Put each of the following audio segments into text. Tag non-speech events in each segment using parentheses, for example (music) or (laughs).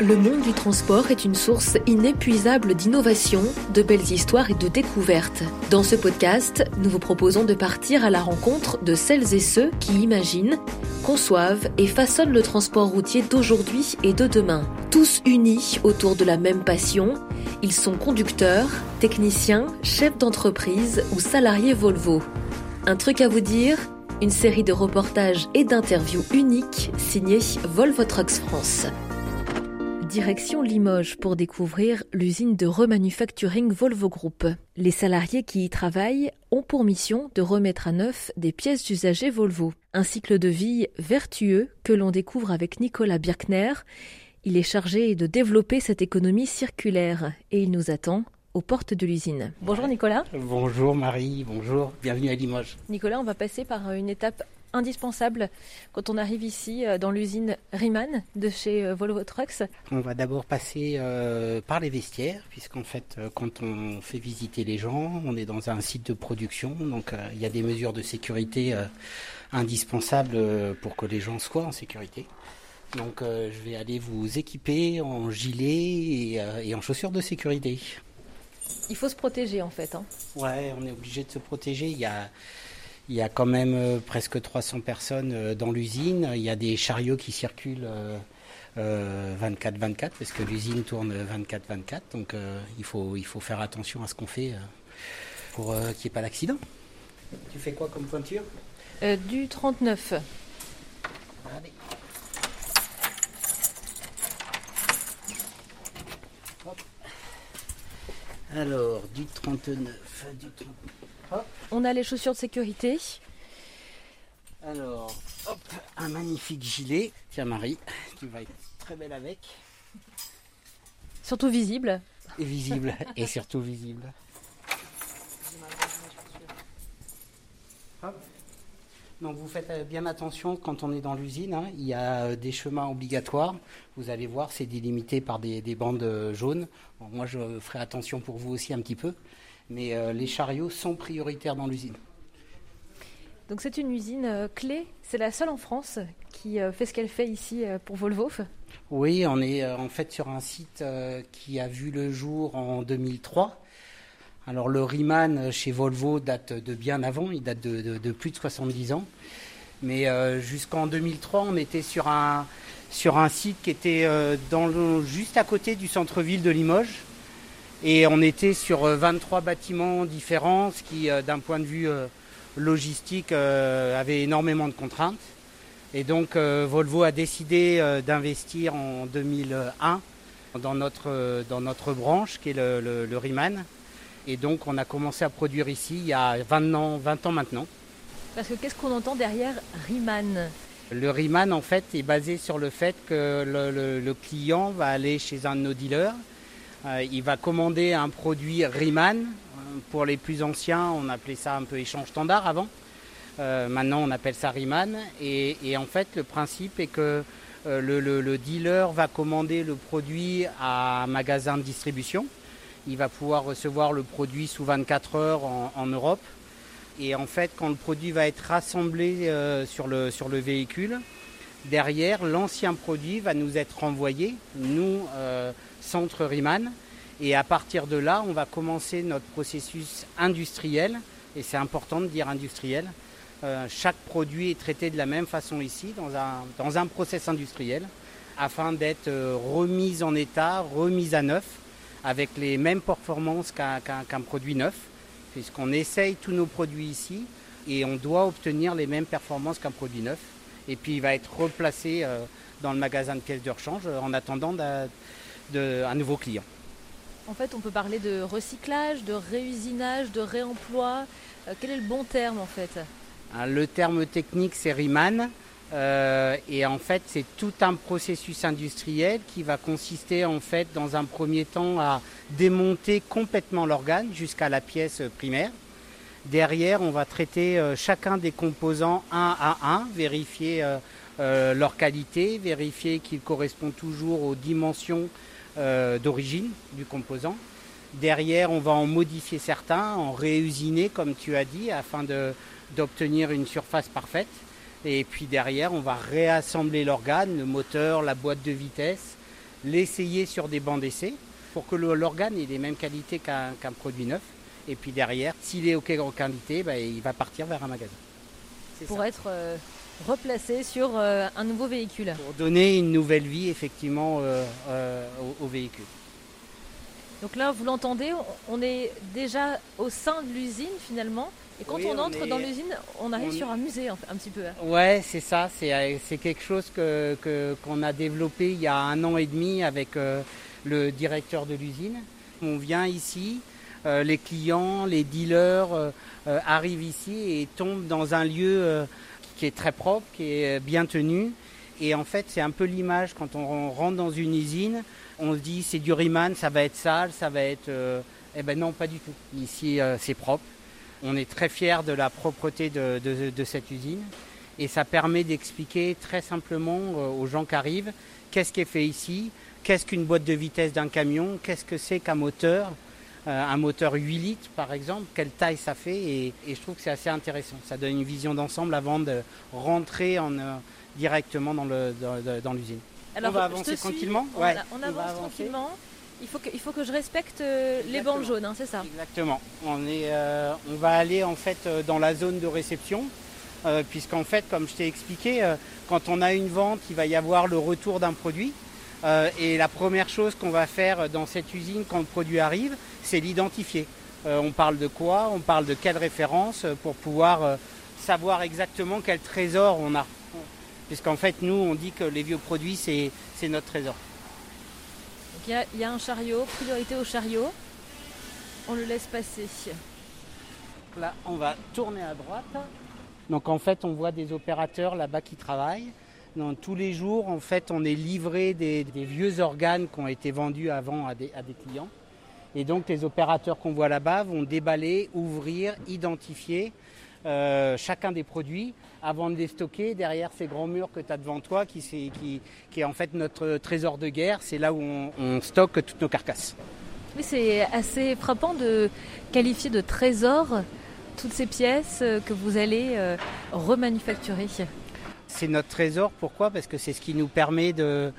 Le monde du transport est une source inépuisable d'innovation, de belles histoires et de découvertes. Dans ce podcast, nous vous proposons de partir à la rencontre de celles et ceux qui imaginent, conçoivent et façonnent le transport routier d'aujourd'hui et de demain. Tous unis autour de la même passion, ils sont conducteurs, techniciens, chefs d'entreprise ou salariés Volvo. Un truc à vous dire une série de reportages et d'interviews uniques signés Volvo Trucks France. Direction Limoges pour découvrir l'usine de remanufacturing Volvo Group. Les salariés qui y travaillent ont pour mission de remettre à neuf des pièces d'usagers Volvo. Un cycle de vie vertueux que l'on découvre avec Nicolas Birkner. Il est chargé de développer cette économie circulaire et il nous attend aux portes de l'usine. Bonjour Nicolas. Bonjour Marie, bonjour, bienvenue à Limoges. Nicolas, on va passer par une étape indispensable quand on arrive ici euh, dans l'usine Riemann de chez euh, Volvo Trucks On va d'abord passer euh, par les vestiaires, puisqu'en fait, quand on fait visiter les gens, on est dans un site de production, donc il y a des mesures de sécurité indispensables pour que les gens soient en sécurité. Donc je vais aller vous équiper en gilet et, en chaussures de sécurité. Il faut se protéger en fait. Hein. Ouais, on est obligé de se protéger. Il y a il y a quand même euh, presque 300 personnes euh, dans l'usine. Il y a des chariots qui circulent 24-24 euh, parce que l'usine tourne 24-24. Donc il, faut, il faut faire attention à ce qu'on fait pour qu'il n'y ait pas d'accident. Tu fais quoi comme pointure? Du 39. Allez. Alors, du 39, du 39. On a les chaussures de sécurité. Alors, hop, un magnifique gilet. Tiens Marie, tu vas être très belle avec. Surtout visible. Et visible, (laughs) et surtout visible. Donc vous faites euh, bien attention quand on est dans l'usine. Hein. Il y a euh, des chemins obligatoires. Vous allez voir, c'est délimité par des, bandes euh, jaunes. moi, je ferai attention pour vous aussi un petit peu mais euh, les chariots sont prioritaires dans l'usine. Donc c'est une usine euh, clé, c'est la seule en France qui euh, fait ce qu'elle fait ici pour Volvo Oui, on est en fait sur un site qui a vu le jour en 2003. Alors le Riemann chez Volvo date de bien avant, il date de, plus de 70 ans. Mais jusqu'en 2003, on était sur un, sur un site qui était dans juste à côté du centre-ville de Limoges. Et on était sur 23 euh, bâtiments différents, ce qui, euh, d'un point de vue euh, logistique, avait énormément de contraintes. Et donc Volvo a décidé d'investir en 2001 dans notre, dans notre branche qui est le, le, Riemann. Et donc on a commencé à produire ici il y a 20 ans, 20 ans maintenant. Parce que qu'est-ce qu'on entend derrière Riemann? Le Riemann en fait est basé sur le fait que le client va aller chez un de nos dealers il va commander un produit Riemann. Euh, pour les plus anciens, on appelait ça un peu échange standard avant. Euh, maintenant, on appelle ça Riemann. Et, en fait, le principe est que le, dealer va commander le produit à un magasin de distribution. Il va pouvoir recevoir le produit sous 24 heures en, Europe. Et en fait, quand le produit va être rassemblé sur, le, sur le véhicule, derrière, l'ancien produit va nous être renvoyé, nous, centre Riemann. Et à partir de là, on va commencer notre processus industriel. Et c'est important de dire industriel. Euh, chaque produit est traité de la même façon ici, dans un, dans un process industriel, afin d'être euh, remis en état, remis à neuf, avec les mêmes performances qu'un produit neuf, puisqu'on essaye tous nos produits ici et on doit obtenir les mêmes performances qu'un produit neuf. Et puis il va être replacé euh, dans le magasin de pièces de rechange en attendant un nouveau client. En fait, on peut parler de recyclage, de réusinage, de réemploi. Euh, quel est le bon terme en fait? Hein, Le terme technique, c'est Riemann. Euh, et en fait, c'est tout un processus industriel qui va consister en fait, dans un premier temps, à démonter complètement l'organe jusqu'à la pièce primaire. Derrière, on va traiter euh, chacun des composants un à un, vérifier leur qualité, vérifier qu'ils correspondent toujours aux dimensions euh, d'origine du composant. Derrière, on va en modifier certains, en réusiner, comme tu as dit, afin d'obtenir une surface parfaite. Et puis derrière, on va réassembler l'organe, le moteur, la boîte de vitesse, l'essayer sur des bancs d'essai pour que l'organe ait les mêmes qualités qu'un produit neuf. Et puis derrière, s'il est OK en qualité, bah, il va partir vers un magasin. Pour être euh, replacé sur euh, un nouveau véhicule. Pour donner une nouvelle vie effectivement euh, au, véhicule. Donc là, vous l'entendez, on est déjà au sein de l'usine finalement. Et quand on, entre dans l'usine, on arrive sur un musée un, petit peu. Ouais, c'est ça. C'est quelque chose qu'on que, qu'on a développé il y a un an et demi avec le directeur de l'usine. On vient ici, euh, les clients, les dealers euh, euh, arrivent ici et tombent dans un lieu qui est très propre, qui est bien tenu. Et en fait, c'est un peu l'image quand on rentre dans une usine, on se dit c'est du Riemann, ça va être sale, ça va être. eh ben non, pas du tout. Ici, c'est propre. On est très fiers de la propreté de, de cette usine. Et ça permet d'expliquer très simplement aux gens qui arrivent qu'est-ce qui est fait ici, qu'est-ce qu'une boîte de vitesse d'un camion, qu'est-ce que c'est qu'un moteur, euh, un moteur 8 litres par exemple, quelle taille ça fait et, je trouve que c'est assez intéressant. Ça donne une vision d'ensemble avant de rentrer en, euh, directement dans l'usine. Dans, on va avancer tranquillement on, avance tranquillement. Il faut, que, il faut que je respecte euh, les bandes jaunes, hein, c'est ça Exactement. On, est, on va aller en fait dans la zone de réception. puisqu'en fait, comme je t'ai expliqué, quand on a une vente, il va y avoir le retour d'un produit. Euh, et la première chose qu'on va faire dans cette usine quand le produit arrive, c'est l'identifier. Euh, on parle de quoi On parle de quelle référence pour pouvoir euh, savoir exactement quel trésor on a. Puisqu'en fait, nous, on dit que les vieux produits, c'est notre trésor. Il y, a un chariot, priorité au chariot. On le laisse passer. Là, on va tourner à droite. Donc en fait, on voit des opérateurs là-bas qui travaillent tous les jours, en fait, on est livré des, vieux organes qui ont été vendus avant à des, clients. Et donc, les opérateurs qu'on voit là-bas vont déballer, ouvrir, identifier euh, chacun des produits avant de les stocker derrière ces grands murs que tu as devant toi, qui, est en fait notre trésor de guerre. C'est là où on, stocke toutes nos carcasses. C'est assez frappant de qualifier de trésor toutes ces pièces que vous allez euh, remanufacturer. C'est notre trésor. Pourquoi? Parce que c'est ce qui nous permet de,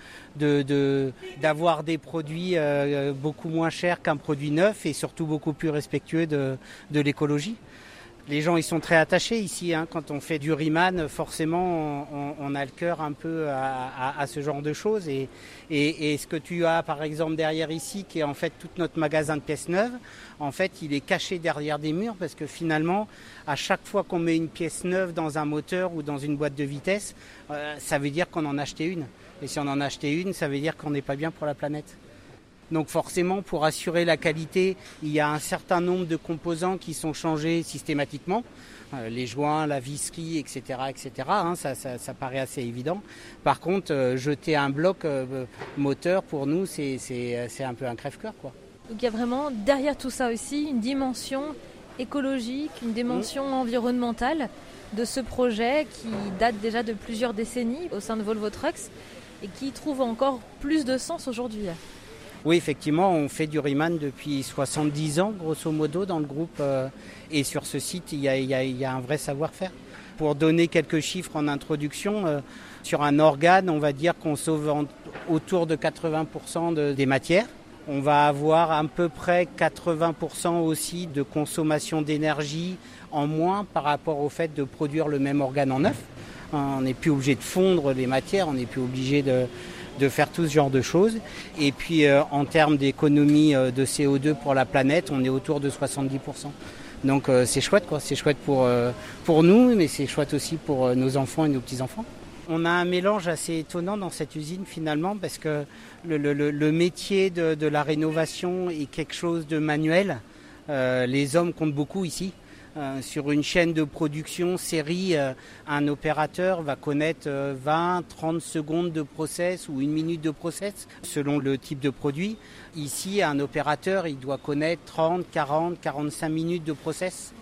d'avoir des produits euh, beaucoup moins chers qu'un produit neuf et surtout beaucoup plus respectueux de l'écologie les gens ils sont très attachés ici. Hein. Quand on fait du Riemann, forcément, on, a le cœur un peu à, ce genre de choses. Et, ce que tu as, par exemple, derrière ici, qui est en fait tout notre magasin de pièces neuves, en fait, il est caché derrière des murs parce que finalement, à chaque fois qu'on met une pièce neuve dans un moteur ou dans une boîte de vitesse, euh, ça veut dire qu'on en a acheté une. Et si on en a acheté une, ça veut dire qu'on n'est pas bien pour la planète. Donc forcément, pour assurer la qualité, il y a un certain nombre de composants qui sont changés systématiquement. Euh, les joints, la visserie, etc. etc. Hein, ça, paraît assez évident. Par contre, euh, jeter un bloc euh, moteur, pour nous, c'est un peu un crève-cœur. Donc il y a vraiment derrière tout ça aussi une dimension écologique, une dimension mmh. environnementale de ce projet qui date déjà de plusieurs décennies au sein de Volvo Trucks et qui trouve encore plus de sens aujourd'hui. Oui, effectivement, on fait du Riemann depuis 70 ans, grosso modo, dans le groupe. Euh, et sur ce site, il y a, un vrai savoir-faire. Pour donner quelques chiffres en introduction, euh, sur un organe, on va dire qu'on sauve autour de 80% des matières. On va avoir à peu près 80% aussi de consommation d'énergie en moins par rapport au fait de produire le même organe en neuf. On n'est plus obligé de fondre les matières, on n'est plus obligé de, de faire tout ce genre de choses. Et puis euh, en termes d'économie euh, de CO2 pour la planète, on est autour de 70%. Donc euh, c'est chouette quoi, c'est chouette pour, pour nous, mais c'est chouette aussi pour nos enfants et nos petits-enfants. On a un mélange assez étonnant dans cette usine finalement parce que le, métier de, de, la rénovation est quelque chose de manuel. les hommes comptent beaucoup ici. Euh, sur une chaîne de production série, euh, un opérateur va connaître 20, euh, 30 secondes de process ou une minute de process selon le type de produit. Ici, un opérateur, il doit connaître 30, 40, 45 minutes de process.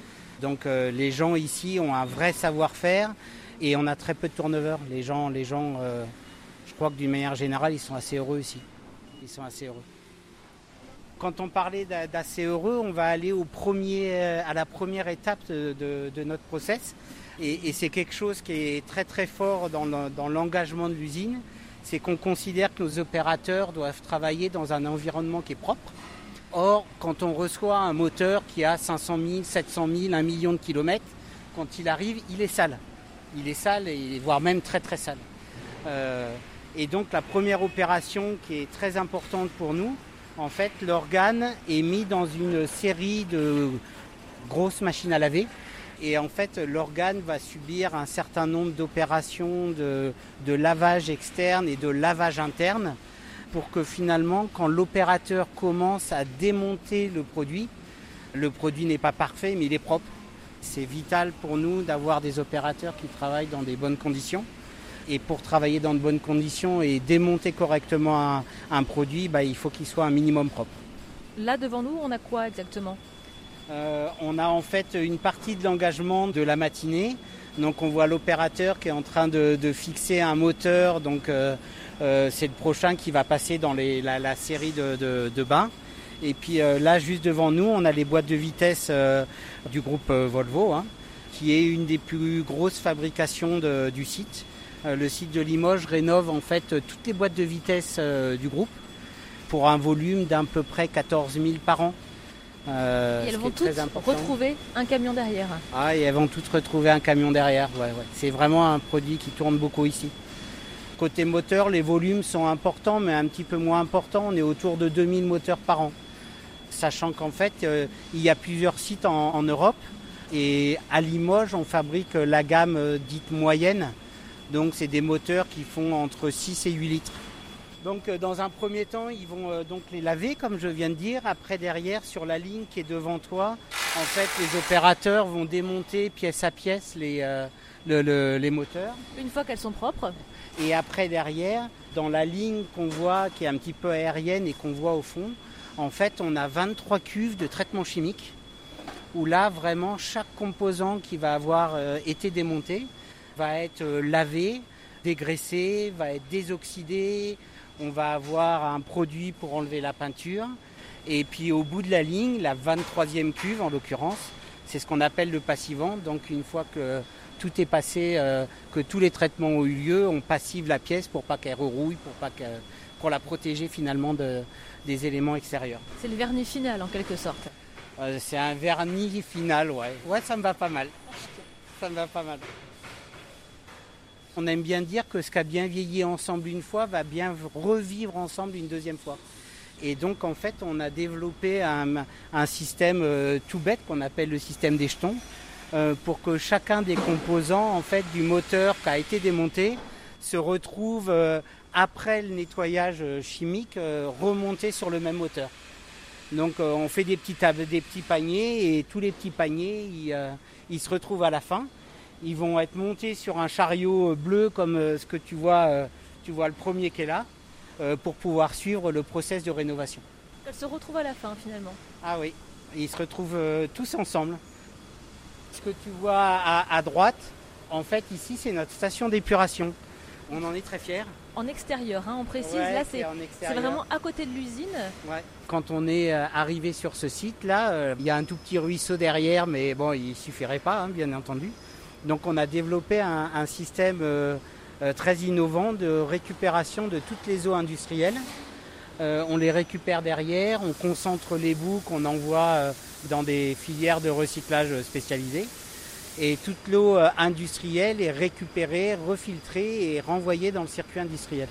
Donc les gens ici ont un vrai savoir-faire et on a très peu de turnover. Les gens, les gens je crois que d'une manière générale, ils sont assez heureux ici. Ils sont assez heureux quand on parlait d'assez heureux, on va aller euh, à la première étape de, notre process. Et, c'est quelque chose qui est très très fort dans l'engagement de l'usine. c'est qu'on considère que nos opérateurs doivent travailler dans un environnement qui est propre. Or, quand on reçoit un moteur qui a 500 000, 700 000, 1 million de kilomètres, quand il arrive, il est sale. Il est sale, et, voire même très très sale. Euh, et donc la première opération qui est très importante pour nous, en fait, l'organe est mis dans une série de grosses machines à laver. Et en fait, l'organe va subir un certain nombre d'opérations de, lavage externe et de lavage interne pour que finalement, quand l'opérateur commence à démonter le produit, le produit n'est pas parfait, mais il est propre. C'est vital pour nous d'avoir des opérateurs qui travaillent dans des bonnes conditions. Et pour travailler dans de bonnes conditions et démonter correctement un, produit, bah, il faut qu'il soit un minimum propre. Là devant nous, on a quoi exactement euh, On a en fait une partie de l'engagement de la matinée. Donc on voit l'opérateur qui est en train de, fixer un moteur. Donc euh, euh, c'est le prochain qui va passer dans la, série de, bains. Et puis là, juste devant nous, on a les boîtes de vitesse du groupe Volvo, hein, qui est une des plus grosses fabrications du site. Euh, le site de Limoges rénove en fait toutes les boîtes de vitesse euh, du groupe pour un volume d'à peu près 14 000 par an. Euh, et elles vont toutes retrouver un camion derrière. Ah, et elles vont toutes retrouver un camion derrière. C'est vraiment un produit qui tourne beaucoup ici. Côté moteur, les volumes sont importants, mais un petit peu moins importants. On est autour de 2000 moteurs par an. Sachant qu'en fait, il y a plusieurs sites en, Europe. Et à Limoges, on fabrique la gamme dite moyenne, donc c'est des moteurs qui font entre 6 et 8 litres. Donc euh, dans un premier temps, ils vont euh, donc les laver comme je viens de dire. Après derrière, sur la ligne qui est devant toi, en fait les opérateurs vont démonter pièce à pièce les, euh, les moteurs. Une fois qu'elles sont propres Et après derrière, dans la ligne qu'on voit, qui est un petit peu aérienne et qu'on voit au fond, en fait on a 23 cuves de traitement chimique où là vraiment chaque composant qui va avoir été démonté va être euh, lavé, dégraissé, va être désoxydé. On va avoir un produit pour enlever la peinture. Et puis au bout de la ligne, la 23e cuve en l'occurrence, c'est ce qu'on appelle le passivant. Donc une fois que tout est passé, euh, que tous les traitements ont eu lieu, on passive la pièce pour pas qu'elle rerouille, pour pas pour la protéger finalement de, des éléments extérieurs. C'est le vernis final en quelque sorte. Euh, c'est un vernis final, ouais. Ouais, ça me va pas mal. Ça me va pas mal. On aime bien dire que ce qui a bien vieilli ensemble une fois va bien revivre ensemble une deuxième fois. Et donc en fait, on a développé un, système euh, tout bête qu'on appelle le système des jetons, euh, pour que chacun des composants en fait du moteur qui a été démonté se retrouve euh, après le nettoyage chimique remonté sur le même moteur. Donc on fait des petits, des petits paniers et tous les petits paniers ils se retrouvent à la fin. Ils vont être montés sur un chariot bleu comme euh, ce que tu vois, euh, tu vois le premier qui est là, euh, pour pouvoir suivre le process de rénovation. Elles se retrouvent à la fin finalement. Ah oui, ils se retrouvent tous ensemble. Ce que tu vois à, droite, en fait ici c'est notre station d'épuration. On en est très fiers. En extérieur, hein, on précise, là c'est vraiment à côté de l'usine. Quand on est arrivé sur ce site là, il y a un tout petit ruisseau derrière, mais bon, il suffirait pas, hein, bien entendu. Donc on a développé un, système euh, euh, très innovant de récupération de toutes les eaux industrielles. Euh, on les récupère derrière, on concentre les boues qu'on envoie dans des filières de recyclage spécialisées. Et toute l'eau industrielle est récupérée, refiltrée et renvoyée dans le circuit industriel.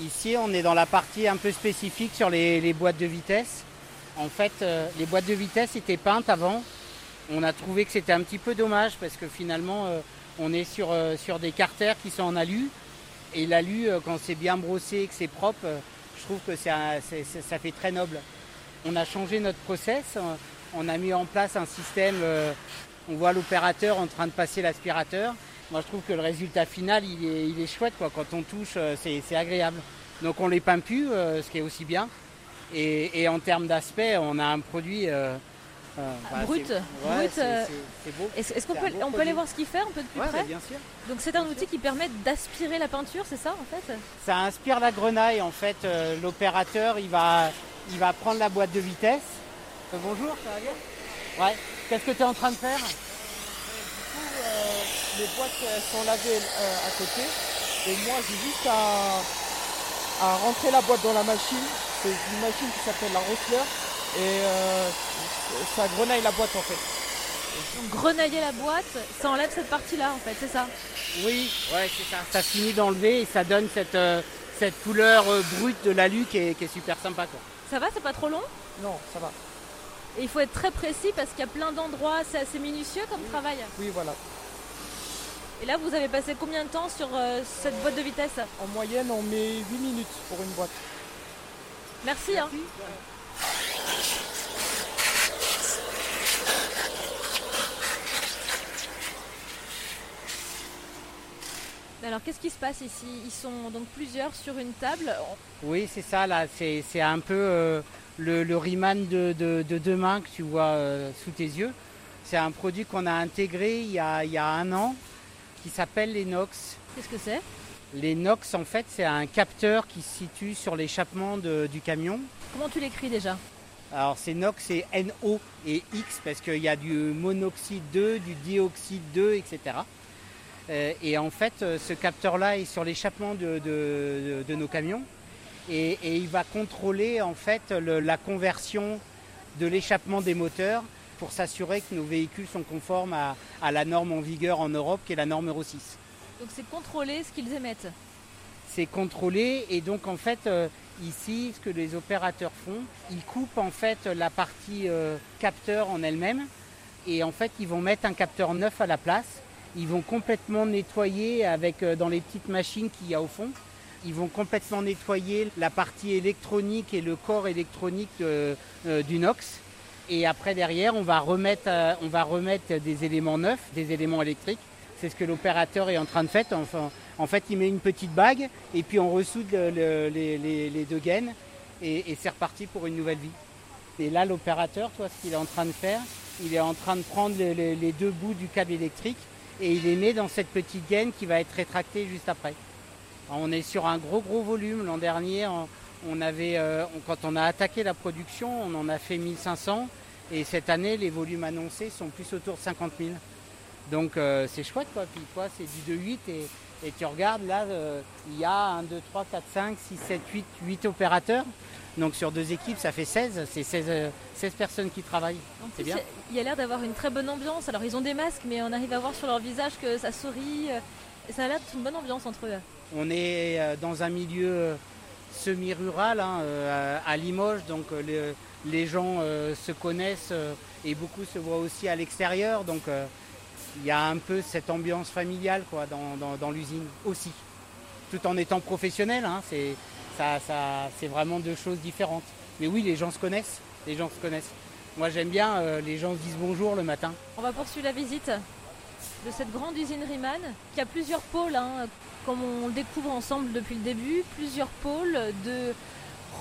Ici, on est dans la partie un peu spécifique sur les, les boîtes de vitesse. En fait, les boîtes de vitesse étaient peintes avant on a trouvé que c'était un petit peu dommage parce que finalement euh, on est sur, euh, sur des carters qui sont en alu et l'alu euh, quand c'est bien brossé et que c'est propre, je trouve que ça fait très noble. On a changé notre process, on a mis en place un système, on voit l'opérateur en train de passer l'aspirateur. Moi je trouve que le résultat final il est, chouette quoi. quand on touche c'est agréable. Donc on les peint plus, ce qui est aussi bien. Et en termes d'aspect, on a un produit brut. Est-ce qu'on peut, on peut aller voir ce qu'il fait un peu de plus près bien sûr. Donc c'est un outil qui permet d'aspirer la peinture, c'est ça en fait? Ça inspire la grenaille en fait. Euh, l'opérateur il va, il va prendre la boîte de vitesse. Euh, bonjour, ça va bien? Ouais. Qu'est-ce que tu es en train de faire? Euh, les boîtes sont lavées euh, à côté. Et moi, j'ai juste à, à rentrer la boîte dans la machine. C'est une machine qui s'appelle la Rossler. Et euh, ça grenaille la boîte en fait. Donc grenailler la boîte, ça enlève cette partie-là en fait, c'est ça Oui, ouais, c'est ça. Ça finit d'enlever et ça donne cette, euh, cette couleur euh, brute de l'alu qui est, qui est super sympa. Quoi. Ça va, c'est pas trop long? Non, ça va. Et il faut être très précis parce qu'il y a plein d'endroits, c'est assez minutieux comme travail. Oui, voilà. Et là, vous avez passé combien de temps sur euh, cette boîte de vitesse? En moyenne, on met 8 minutes pour une boîte. Merci. Hein. Alors, qu'est-ce qui se passe ici? Ils sont donc plusieurs sur une table? Oui, c'est ça, là. C'est c'est un peu euh, le, le Riemann de, de- de demain que tu vois euh, sous tes yeux. C'est un produit qu'on a intégré il y a, il y a un an qui s'appelle l'Enox. Qu'est-ce que c'est? L'Enox, en fait, c'est un capteur qui se situe sur l'échappement de- du camion. Comment tu l'écris déjà? Alors, c'est NOx, c'est NO et X parce qu'il y a du monoxyde 2, du dioxyde 2, etc. Euh, et en fait, euh, ce capteur-là est sur l'échappement de, de- de- de nos camions et, et il va contrôler en fait le- la conversion de l'échappement des moteurs pour s'assurer que nos véhicules sont conformes à, à la norme en vigueur en Europe, qui est la norme Euro 6 Donc, c'est contrôler ce qu'ils émettent. c'est contrôlé et donc en fait euh, ici ce que les opérateurs font, ils coupent en fait la partie euh, capteur en elle-même et en fait ils vont mettre un capteur neuf à la place. Ils vont complètement nettoyer avec euh, dans les petites machines qu'il y a au fond. Ils vont complètement nettoyer la partie électronique et le corps électronique euh, du NOx. Et après derrière, on va remettre, on va remettre des éléments neufs, des éléments électriques. C'est ce que l'opérateur est en train de faire. Enfin, en fait, il met une petite bague et puis on ressoude le- le- les, deux gaines et, c'est reparti pour une nouvelle vie. Et là, l'opérateur, toi, ce qu'il est en train de faire, il est en train de prendre les, deux bouts du câble électrique et il les met dans cette petite gaine qui va être rétractée juste après. On est sur un gros gros volume. L'an dernier, on, avait, euh, quand on a attaqué la production, on en a fait 1500 et cette année, les volumes annoncés sont plus autour de 50 000. Donc euh, c'est chouette quoi. Puis toi, c'est du 2-8 et, et tu regardes là, euh, il y a 1, 2, 3, 4, 5, 6, 7, 8, 8 opérateurs. Donc sur deux équipes, ça fait 16. C'est 16, euh, 16 personnes qui travaillent. C'est bien. il y a l'air d'avoir une très bonne ambiance. Alors, ils ont des masques, mais on arrive à voir sur leur visage que ça sourit. euh, ça a l'air d'être une bonne ambiance entre eux. On est dans un milieu semi-rural hein, à Limoges, donc les, les gens euh, se connaissent euh, et beaucoup se voient aussi à l'extérieur. Donc euh, il y a un peu cette ambiance familiale dans, l'usine aussi. Tout en étant professionnel, hein, c'est vraiment deux choses différentes. Mais oui, les gens se connaissent. Les gens se connaissent. Moi j'aime bien, euh, les gens se disent bonjour le matin. On va poursuivre la visite de cette grande usine Riemann qui a plusieurs pôles, hein, comme on le découvre ensemble depuis le début, plusieurs pôles de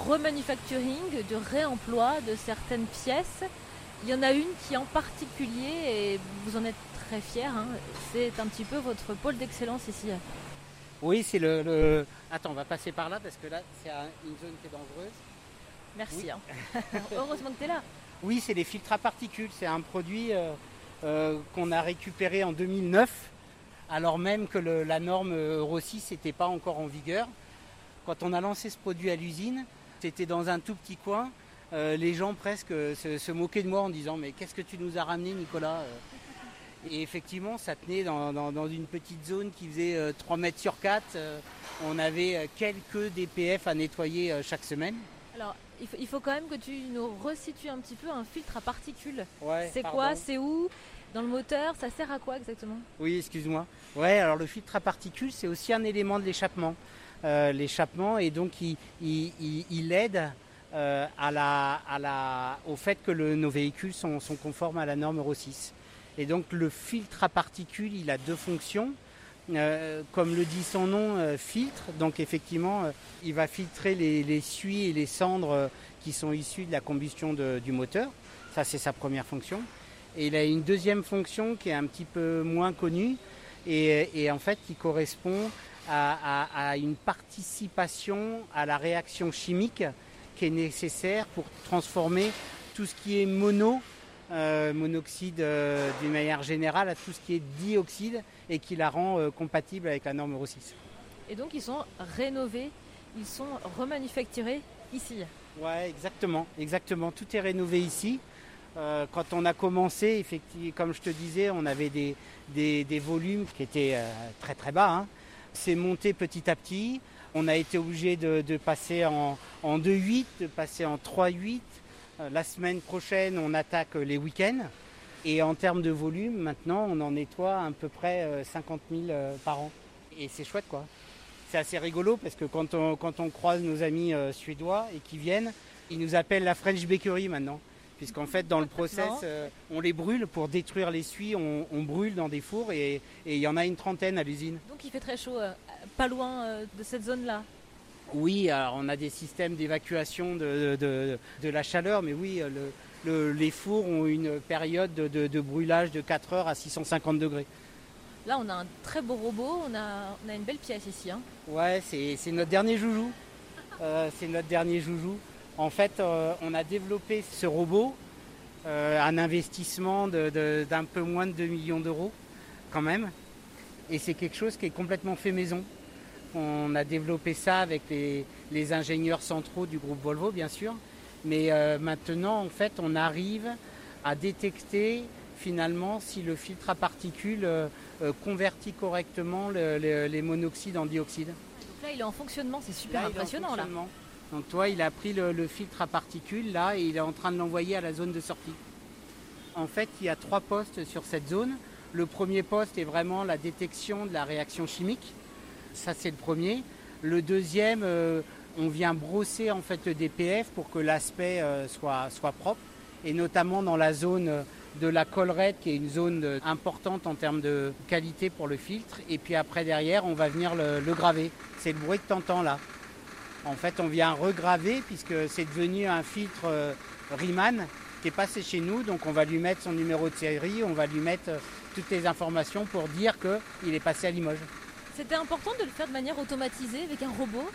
remanufacturing, de réemploi de certaines pièces. Il y en a une qui en particulier, et vous en êtes très fiers, hein, c'est un petit peu votre pôle d'excellence ici. Oui, c'est le, le- Attends, on va passer par là parce que là c'est un- une zone qui est dangereuse. Merci. Oui. hein. (laughs) Heureusement que tu es là. Oui, c'est les filtres à particules. C'est un produit euh, euh, qu'on a récupéré en 2009, alors même que le- la norme Euro 6 n'était pas encore en vigueur. Quand on a lancé ce produit à l'usine, c'était dans un tout petit coin. Euh, les gens presque se, se moquaient de moi en disant Mais qu'est-ce que tu nous as ramené, Nicolas Et effectivement, ça tenait dans, dans- dans une petite zone qui faisait euh, 3 mètres sur 4. Euh, on avait euh, quelques DPF à nettoyer euh, chaque semaine. Alors, il faut, il faut quand même que tu nous resitues un petit peu un filtre à particules. Ouais, c'est quoi C'est où Dans le moteur Ça sert à quoi exactement? Oui, excuse-moi. Ouais, alors le filtre à particules, c'est aussi un élément de l'échappement. Euh, l'échappement, et donc il, il- il- il aide euh, au fait que nos véhicules sont, conformes à la norme Euro 6. Et donc le filtre à particules, il a deux fonctions. Euh, comme le dit son nom, euh, filtre. Donc effectivement, il va filtrer les, suies et les cendres qui sont issues de la combustion du moteur. Ça, c'est sa première fonction. Et il a une deuxième fonction qui est un petit peu moins connue et, en fait qui correspond à une participation à la réaction chimique qui est nécessaire pour transformer tout ce qui est mono euh, monoxyde euh, d'une manière générale à tout ce qui est dioxyde et qui la rend euh, compatible avec la norme Euro 6. Et donc ils sont rénovés, ils sont remanufacturés ici. Ouais, exactement, exactement. Tout est rénové ici. Quand on a commencé, effectivement, comme je te disais, on avait des, des, des volumes qui étaient très très bas. hein. C'est monté petit à petit. On a été obligé de, passer en, en 2,8, de passer en 3,8. Euh, la semaine prochaine, on attaque les week-ends. Et en termes de volume, maintenant, on en nettoie à peu près euh, 50 000 euh, par an. Et c'est chouette, quoi. C'est assez rigolo parce que quand on, quand on croise nos amis euh, suédois et qui viennent, ils nous appellent la French Bakery maintenant. Puisqu'en fait, dans le process, euh, on les brûle pour détruire les suies, on, on brûle dans des fours et il y en a une trentaine à l'usine. Donc il fait très chaud, euh, pas loin euh, de cette zone-là. Oui, alors on a des systèmes d'évacuation de, de- de la chaleur, mais oui, le- le- les fours ont une période de, brûlage de 4 heures à 650 degrés. Là on a un très beau robot, on a, on a une belle pièce ici. hein. Ouais, c'est notre dernier joujou. C'est notre dernier joujou. En fait, euh, on a développé ce robot, euh, un investissement de- de- d'un peu moins de 2 millions d'euros, quand même. Et c'est quelque chose qui est complètement fait maison. On a développé ça avec les, les ingénieurs centraux du groupe Volvo, bien sûr. Mais euh, maintenant, en fait, on arrive à détecter finalement si le filtre à particules euh, convertit correctement le- le- les monoxydes en dioxyde. Donc là il est en fonctionnement, c'est super Là, impressionnant là. Donc toi, il a pris le, filtre à particules là et il est en train de l'envoyer à la zone de sortie. En fait, il y a trois postes sur cette zone. Le premier poste est vraiment la détection de la réaction chimique. Ça, c'est le premier. Le deuxième, euh, on vient brosser en fait le DPF pour que l'aspect euh, soit, propre et notamment dans la zone de la collerette qui est une zone euh, importante en termes de qualité pour le filtre. Et puis après derrière, on va venir le, le graver. C'est le bruit que tu entends là. En fait, on vient regraver puisque c'est devenu un filtre euh, Riemann qui est passé chez nous. Donc on va lui mettre son numéro de série, on va lui mettre euh, toutes les informations pour dire qu'il est passé à Limoges. C'était important de le faire de manière automatisée avec un robot?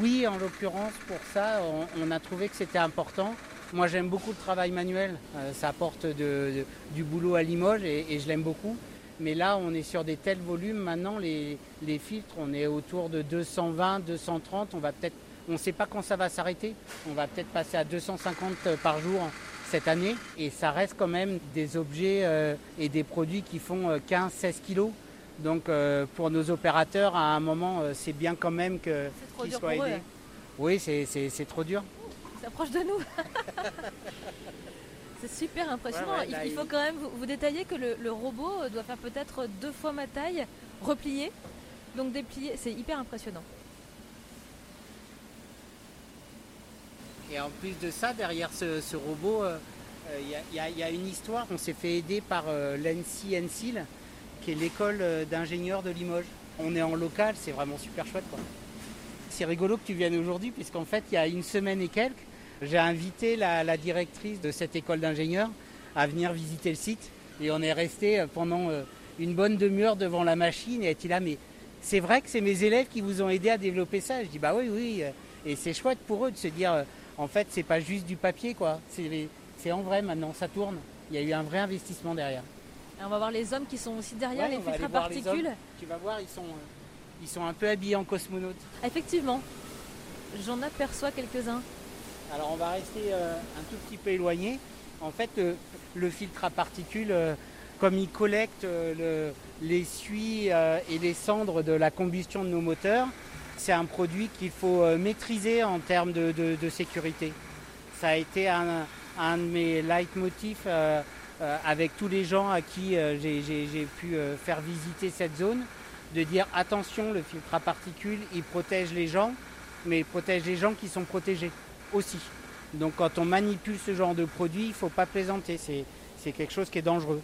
Oui, en l'occurrence, pour ça, on, on a trouvé que c'était important. Moi, j'aime beaucoup le travail manuel. Euh, ça apporte de- de- du boulot à Limoges et, et je l'aime beaucoup. Mais là, on est sur des tels volumes. Maintenant, les, les filtres, on est autour de 220, 230. On va peut-être, on ne sait pas quand ça va s'arrêter. On va peut-être passer à 250 par jour cette année. Et ça reste quand même des objets euh, et des produits qui font euh, 15-16 kilos. Donc, euh, pour nos opérateurs, à un moment, euh, c'est bien quand même que C'est trop qu'ils dur soient pour eux. aidés. Oui, c'est- c'est c'est trop dur. Ça approche de nous. (laughs) C'est super impressionnant. Ouais, ouais, il, il faut il- quand même vous, vous détailler que le, le robot doit faire peut-être deux fois ma taille, replié. Donc déplié, c'est hyper impressionnant. Et en plus de ça, derrière ce, ce robot, euh, euh, il y, a- il y a- il y a une histoire. On s'est fait aider par euh, l'ENSI ENSIL, qui est l'école euh, d'ingénieurs de Limoges. On est en local, c'est vraiment super chouette. quoi. C'est rigolo que tu viennes aujourd'hui, puisqu'en fait, il y a une semaine et quelques, j'ai invité la, la directrice de cette école d'ingénieurs à venir visiter le site. Et on est resté euh, pendant euh, une bonne demi-heure devant la machine et elle était là, mais c'est vrai que c'est mes élèves qui vous ont aidé à développer ça. Je dis, bah oui, oui. euh, Et c'est chouette pour eux de se dire, en fait, c'est pas juste du papier, quoi. C'est en vrai maintenant, ça tourne. Il y a eu un vrai investissement derrière. Et on va voir les hommes qui sont aussi derrière Ouais, les filtres à particules. Tu vas voir, ils sont, ils sont un peu habillés en cosmonautes. Effectivement, j'en aperçois quelques-uns. Alors on va rester euh, un tout petit peu éloigné. En fait, le, le filtre à particules, euh, comme il collecte euh, le- les suies euh, et les cendres de la combustion de nos moteurs, c'est un produit qu'il faut euh, maîtriser en termes de, sécurité. Ça a été un, un de mes leitmotifs euh, euh, avec tous les gens à qui euh, j'ai- pu euh, faire visiter cette zone, de dire attention, le filtre à particules, il protège les gens, mais il protège les gens qui sont protégés aussi. Donc quand on manipule ce genre de produit, il ne faut pas plaisanter, c'est quelque chose qui est dangereux.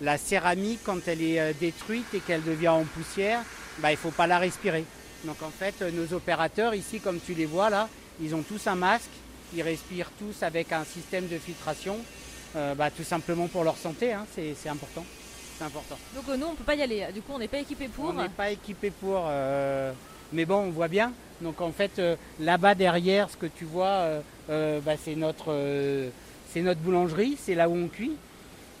La céramique, quand elle est euh, détruite et qu'elle devient en poussière, bah, il ne faut pas la respirer. Donc en fait, euh, nos opérateurs ici, comme tu les vois là, ils ont tous un masque, ils respirent tous avec un système de filtration, euh, bah, tout simplement pour leur santé, hein, c'est important. C'est important. Donc nous, on peut pas y aller. Du coup, on n'est pas équipé pour. On n'est pas équipé pour, euh, mais bon, on voit bien. Donc en fait, euh, là-bas derrière, ce que tu vois, euh, euh, bah, c'est notre, boulangerie, c'est là où on cuit.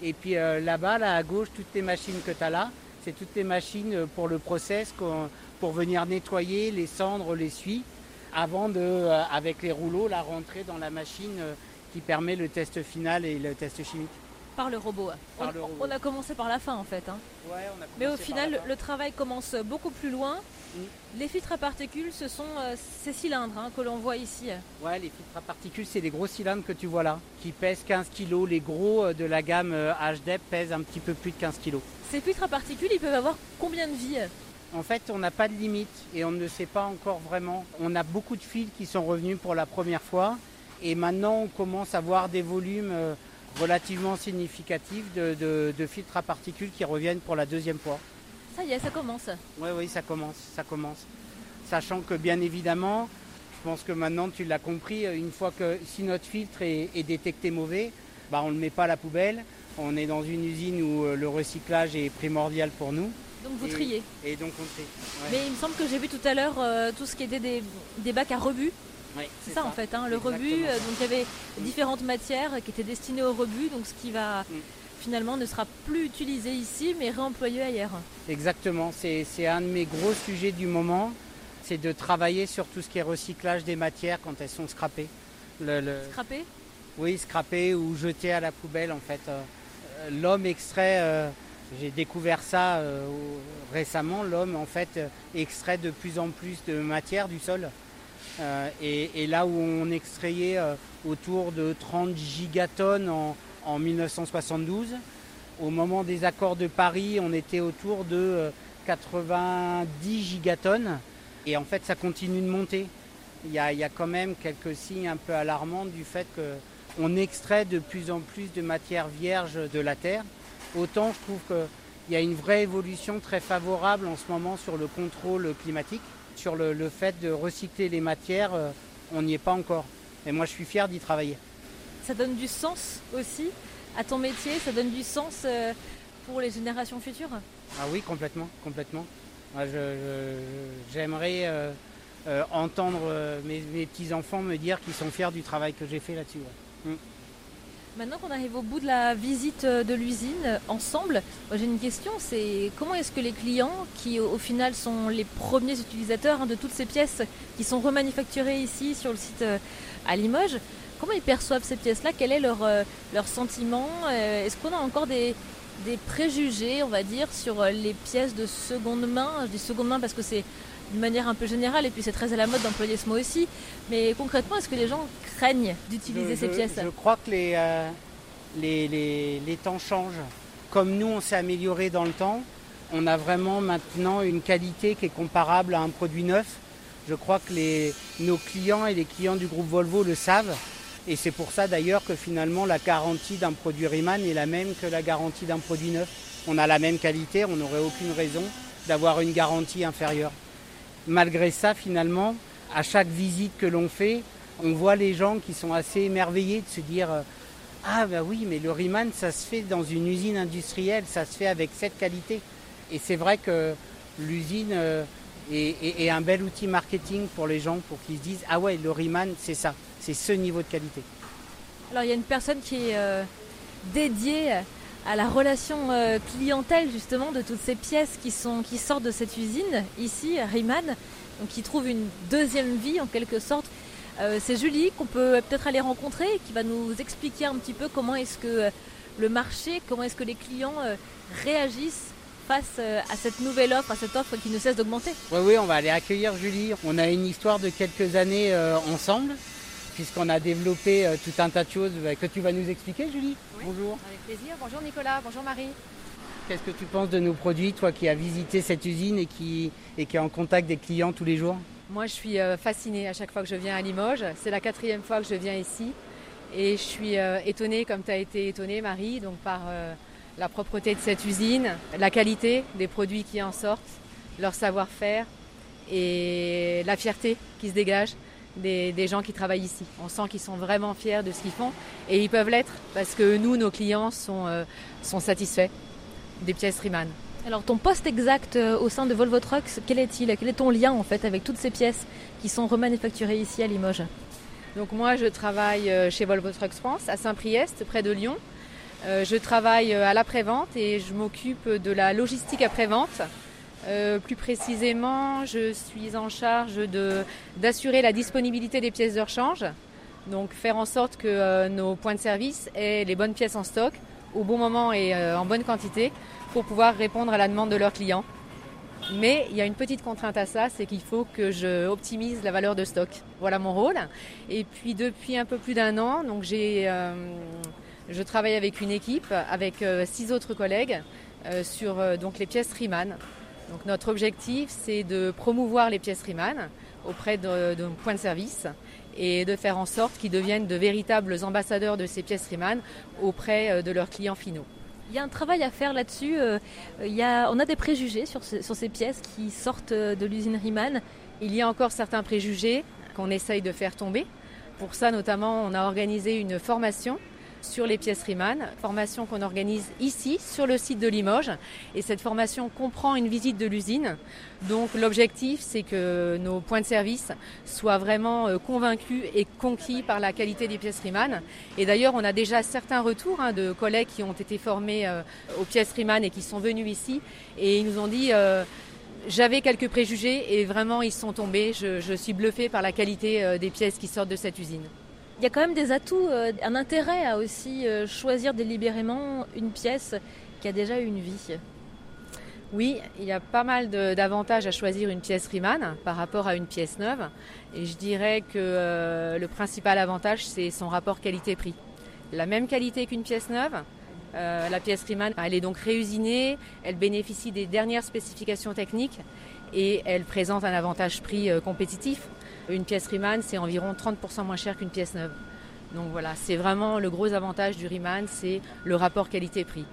Et puis là-bas, là à gauche, toutes les machines que tu as là, c'est toutes les machines pour le process, pour venir nettoyer les cendres, les suies, avant de, avec les rouleaux, la rentrer dans la machine qui permet le test final et le test chimique. Par le robot. on, a commencé par la fin en fait. Hein. Mais au final, le travail commence beaucoup plus loin. Mm. Les filtres à particules, ce sont euh, ces cylindres hein, que l'on voit ici. Ouais, les filtres à particules, c'est les gros cylindres que tu vois là, qui pèsent 15 kg. Les gros euh, de la gamme HDEP euh, pèsent un petit peu plus de 15 kg. Ces filtres à particules, ils peuvent avoir combien de vie? En fait, on n'a pas de limite et on ne sait pas encore vraiment. On a beaucoup de fils qui sont revenus pour la première fois et maintenant on commence à voir des volumes relativement significatif de, filtres à particules qui reviennent pour la deuxième fois. Ça y est, ça commence. Oui, oui, ça commence, ça commence. Sachant que bien évidemment, je pense que maintenant tu l'as compris, une fois que si notre filtre est, détecté mauvais, bah, on ne le met pas à la poubelle. On est dans une usine où euh, le recyclage est primordial pour nous. Donc vous triez. Et donc on trie. Mais il me semble que j'ai vu tout à l'heure euh, tout ce qui était des, des bacs à rebut c'est ça, en fait, hein, le rebut. Euh, donc il y avait différentes matières qui étaient destinées au rebut, donc ce qui va mm. finalement ne sera plus utilisé ici mais réemployé ailleurs. Exactement, c'est un de mes gros sujets du moment, c'est de travailler sur tout ce qui est recyclage des matières quand elles sont scrapées. Le, Scrapées? Oui, scrapées ou jetées à la poubelle en fait. Euh, l'homme extrait, euh, j'ai découvert ça récemment, l'homme en fait extrait de plus en plus de matière du sol. Euh, et, là où on extrayait euh, autour de 30 gigatonnes en, 1972, au moment des accords de Paris, on était autour de 90 euh, gigatonnes. Et en fait, ça continue de monter. Il y, a, quand même quelques signes un peu alarmants du fait qu'on extrait de plus en plus de matière vierge de la Terre. Autant je trouve qu'il y a une vraie évolution très favorable en ce moment sur le contrôle climatique. Sur le, fait de recycler les matières, euh, on n'y est pas encore. Et moi, je suis fier d'y travailler. Ça donne du sens aussi à ton métier Ça donne du sens euh, pour les générations futures? Ah oui, complètement, complètement. J'aimerais euh, entendre mes, petits-enfants me dire qu'ils sont fiers du travail que j'ai fait là-dessus. Mm. Maintenant qu'on arrive au bout de la visite euh, de l'usine euh, ensemble, j'ai une question, c'est comment est-ce que les clients, qui au final sont les premiers utilisateurs hein, de toutes ces pièces qui sont remanufacturées ici sur le site euh, à Limoges, comment ils perçoivent ces pièces-là? Quel est leur, leur sentiment Est-ce qu'on a encore des, des préjugés, on va dire, sur les pièces de seconde main? Je dis seconde main parce que c'est d'une manière un peu générale, et puis c'est très à la mode d'employer ce mot aussi. Mais concrètement, est-ce que les gens craignent d'utiliser ces pièces Je crois que euh, les, les, les, temps changent. Comme nous, on s'est amélioré dans le temps, on a vraiment maintenant une qualité qui est comparable à un produit neuf. Je crois que les, nos clients et les clients du groupe Volvo le savent. Et c'est pour ça d'ailleurs que finalement la garantie d'un produit Riemann est la même que la garantie d'un produit neuf. On a la même qualité, on n'aurait aucune raison d'avoir une garantie inférieure malgré ça, finalement, à chaque visite que l'on fait, on voit les gens qui sont assez émerveillés de se dire euh, Ah, ben oui, mais le Riemann, ça se fait dans une usine industrielle, ça se fait avec cette qualité. Et c'est vrai que l'usine euh, est, un bel outil marketing pour les gens, pour qu'ils se disent Ah ouais, le Riemann, c'est ça, c'est ce niveau de qualité. Alors, il y a une personne qui est euh, dédiée à la relation euh, clientèle justement de toutes ces pièces qui, sont, qui sortent de cette usine ici, à Riemann, donc qui trouve une deuxième vie en quelque sorte. Euh, c'est Julie qu'on peut peut-être aller rencontrer qui va nous expliquer un petit peu comment est-ce que euh, le marché, comment est-ce que les clients réagissent face à cette nouvelle offre, à cette offre qui ne cesse d'augmenter. Oui, on va aller accueillir Julie. On a une histoire de quelques années ensemble puisqu'on a développé euh, tout un tas de choses bah, que tu vas nous expliquer, Julie. Bonjour. Avec plaisir. Bonjour Nicolas. Bonjour Marie. Qu'est-ce que tu penses de nos produits, toi qui as visité cette usine et qui, et qui est en contact des clients tous les jours? Moi, je suis euh, fascinée à chaque fois que je viens à Limoges. C'est la quatrième fois que je viens ici. Et je suis euh, étonnée, comme tu as été étonnée, Marie, donc par la propreté de cette usine, la qualité des produits qui en sortent, leur savoir-faire et la fierté qui se dégage des, gens qui travaillent ici. On sent qu'ils sont vraiment fiers de ce qu'ils font et ils peuvent l'être parce que nous, nos clients, sont, euh, sont satisfaits des pièces Riemann. Alors ton poste exact euh, au sein de Volvo Trucks, quel est-il? Quel est ton lien en fait avec toutes ces pièces qui sont remanufacturées ici à Limoges? Donc moi, je travaille chez Volvo Trucks France à Saint-Priest, près de Lyon. Je travaille à l'après-vente et je m'occupe de la logistique après-vente. Plus précisément, je suis en charge d'assurer la disponibilité des pièces de rechange, donc faire en sorte que nos points de service aient les bonnes pièces en stock au bon moment et en bonne quantité pour pouvoir répondre à la demande de leurs clients. Mais il y a une petite contrainte à ça, c'est qu'il faut que je optimise la valeur de stock. Voilà mon rôle. Et puis depuis un peu plus d'un an, donc j'ai, euh, je travaille avec une équipe, avec euh, six autres collègues, euh, sur donc les pièces Riemann. Donc notre objectif, c'est de promouvoir les pièces Riemann auprès de, de points de service et de faire en sorte qu'ils deviennent de véritables ambassadeurs de ces pièces Riemann auprès de leurs clients finaux. Il y a un travail à faire là-dessus. Euh, il y a, on a des préjugés sur, sur ces pièces qui sortent de l'usine Riemann. Il y a encore certains préjugés qu'on essaye de faire tomber. Pour ça, notamment, on a organisé une formation sur les pièces Riemann, formation qu'on organise ici sur le site de Limoges. Et cette formation comprend une visite de l'usine. Donc l'objectif, c'est que nos points de service soient vraiment euh, convaincus et conquis par la qualité des pièces Riemann. Et d'ailleurs, on a déjà certains retours hein, de collègues qui ont été formés euh, aux pièces Riemann et qui sont venus ici. Et ils nous ont dit... Euh, j'avais quelques préjugés et vraiment ils sont tombés. Je, je suis bluffé par la qualité des pièces qui sortent de cette usine. Il y a quand même des atouts, euh, un intérêt à aussi euh, choisir délibérément une pièce qui a déjà une vie. Oui, il y a pas mal d'avantages à choisir une pièce Riemann par rapport à une pièce neuve. Et je dirais que euh, le principal avantage, c'est son rapport qualité-prix. La même qualité qu'une pièce neuve. la pièce Riemann, elle est donc réusinée, elle bénéficie des dernières spécifications techniques et elle présente un avantage prix compétitif. Une pièce Riemann, c'est environ 30% moins cher qu'une pièce neuve. Donc voilà, c'est vraiment le gros avantage du Riemann, c'est le rapport qualité-prix.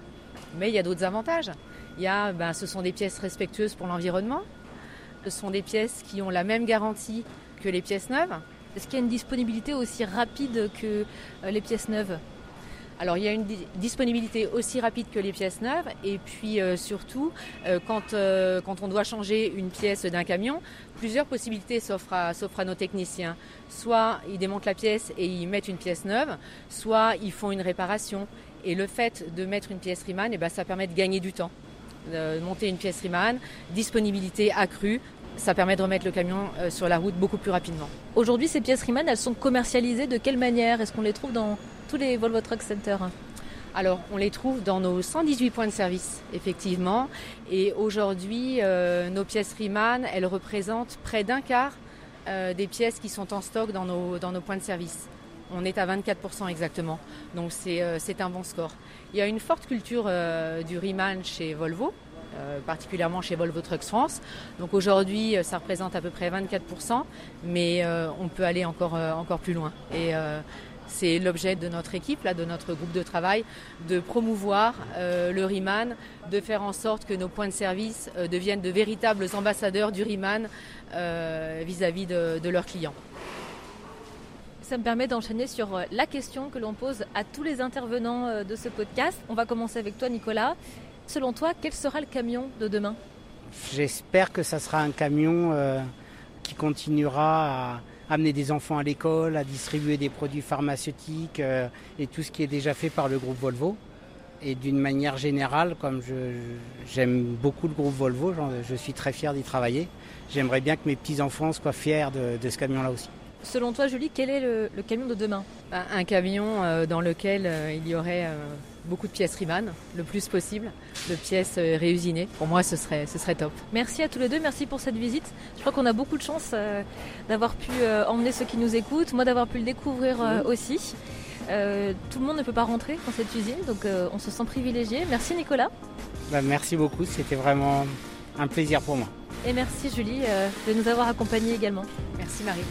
Mais il y a d'autres avantages. Il y ben, ce sont des pièces respectueuses pour l'environnement. Ce sont des pièces qui ont la même garantie que les pièces neuves. Est-ce qu'il y a une disponibilité aussi rapide que euh, les pièces neuves? Alors il y a une disponibilité aussi rapide que les pièces neuves et puis euh, surtout euh, quand, euh, quand on doit changer une pièce d'un camion, plusieurs possibilités s'offrent à, à, nos techniciens. Soit ils démontent la pièce et ils mettent une pièce neuve, soit ils font une réparation. Et le fait de mettre une pièce Riemann, eh ben, ça permet de gagner du temps. Monter une pièce Riemann, disponibilité accrue, ça permet de remettre le camion sur la route beaucoup plus rapidement. Aujourd'hui, ces pièces Riemann, elles sont commercialisées de quelle manière? Est-ce qu'on les trouve dans les Volvo Truck Center alors, on les trouve dans nos 118 points de service, effectivement. Et aujourd'hui, euh, nos pièces Riemann, elles représentent près d'un quart euh, des pièces qui sont en stock dans nos, dans nos points de service. On est à 24% exactement. Donc, euh, c'est un bon score. Il y a une forte culture du Riemann chez Volvo. particulièrement chez Volvo Trucks France. Donc aujourd'hui, ça représente à peu près 24%, mais on peut aller encore, encore plus loin. Et c'est l'objet de notre équipe, là, de notre groupe de travail, de promouvoir euh, le Riemann, de faire en sorte que nos points de service euh, deviennent de véritables ambassadeurs du Riemann euh, vis-à-vis de, leurs clients. Ça me permet d'enchaîner sur la question que l'on pose à tous les intervenants de ce podcast. On va commencer avec toi, Nicolas. Selon toi, quel sera le camion de demain? J'espère que ça sera un camion qui continuera à amener des enfants à l'école, à distribuer des produits pharmaceutiques euh, et tout ce qui est déjà fait par le groupe Volvo. Et d'une manière générale, comme j'aime beaucoup le groupe Volvo, je suis très fier d'y travailler. J'aimerais bien que mes petits-enfants soient fiers de, ce camion-là aussi. Selon toi, Julie, quel est le, camion de demain? Un camion euh, dans lequel euh, il y aurait beaucoup de pièces Riemann, le plus possible, de pièces euh, réusinées. Pour moi, ce serait, ce serait top. Merci à tous les deux, merci pour cette visite. Je crois qu'on a beaucoup de chance euh, d'avoir pu euh, emmener ceux qui nous écoutent, moi d'avoir pu le découvrir aussi. tout le monde ne peut pas rentrer dans cette usine, donc on se sent privilégié. Merci Nicolas. Bah, merci beaucoup, c'était vraiment un plaisir pour moi. Et merci Julie de nous avoir accompagnés également. Merci Marie.